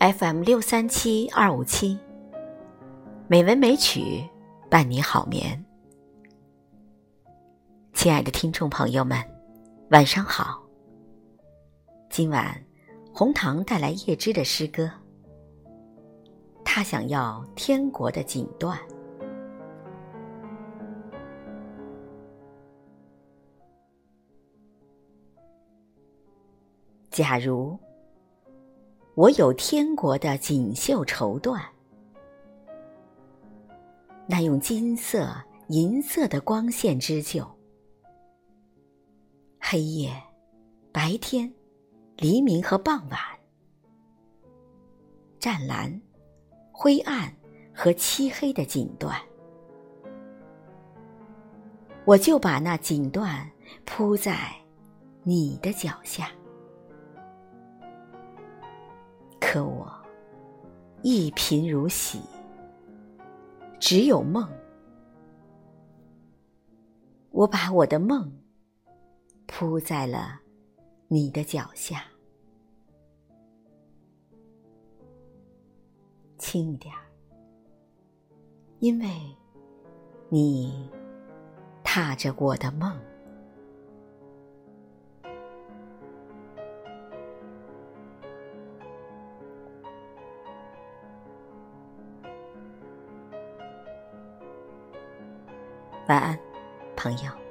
FM 六三七二五七，美文美曲伴你好眠。亲爱的听众朋友们，晚上好。今晚红糖带来叶芝的诗歌。他想要天国的锦缎。假如。我有天国的锦绣绸缎，那用金色、银色的光线织就，黑夜、白天、黎明和傍晚，湛蓝、灰暗和漆黑的锦缎，我就把那锦缎铺在你的脚下。可我一贫如洗，只有梦。我把我的梦铺在了你的脚下，轻一点，因为你踏着我的梦。晚安，朋友。